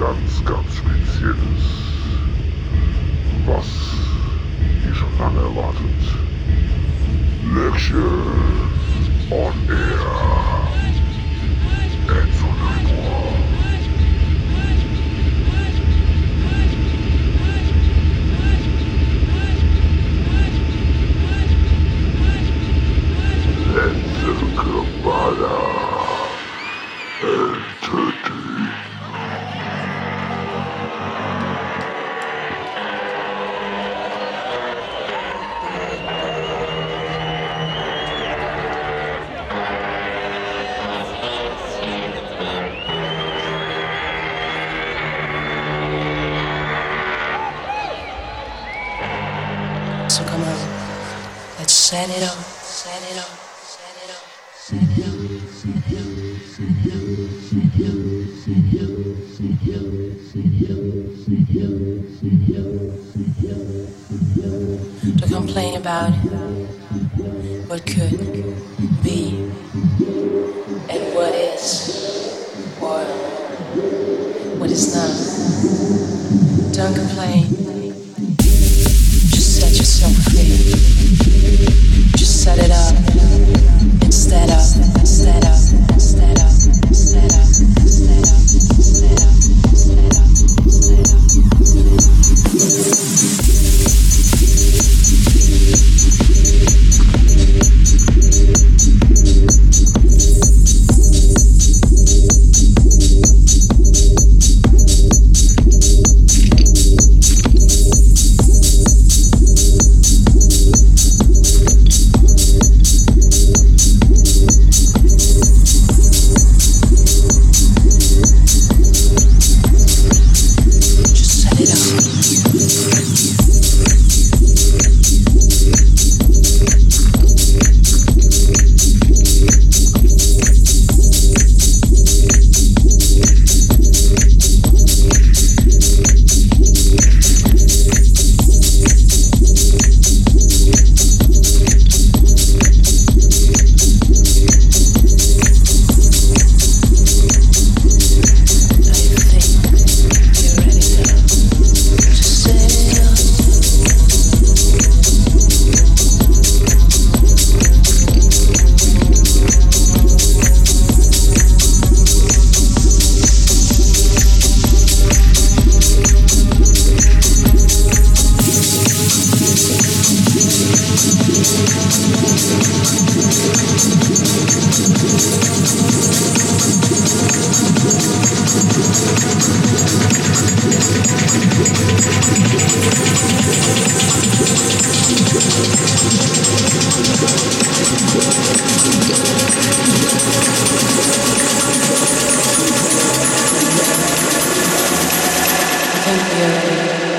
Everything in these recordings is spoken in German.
ganz, ganz Spezielles, was ihr schon lange erwartet. Lecture on Air.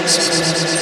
Space.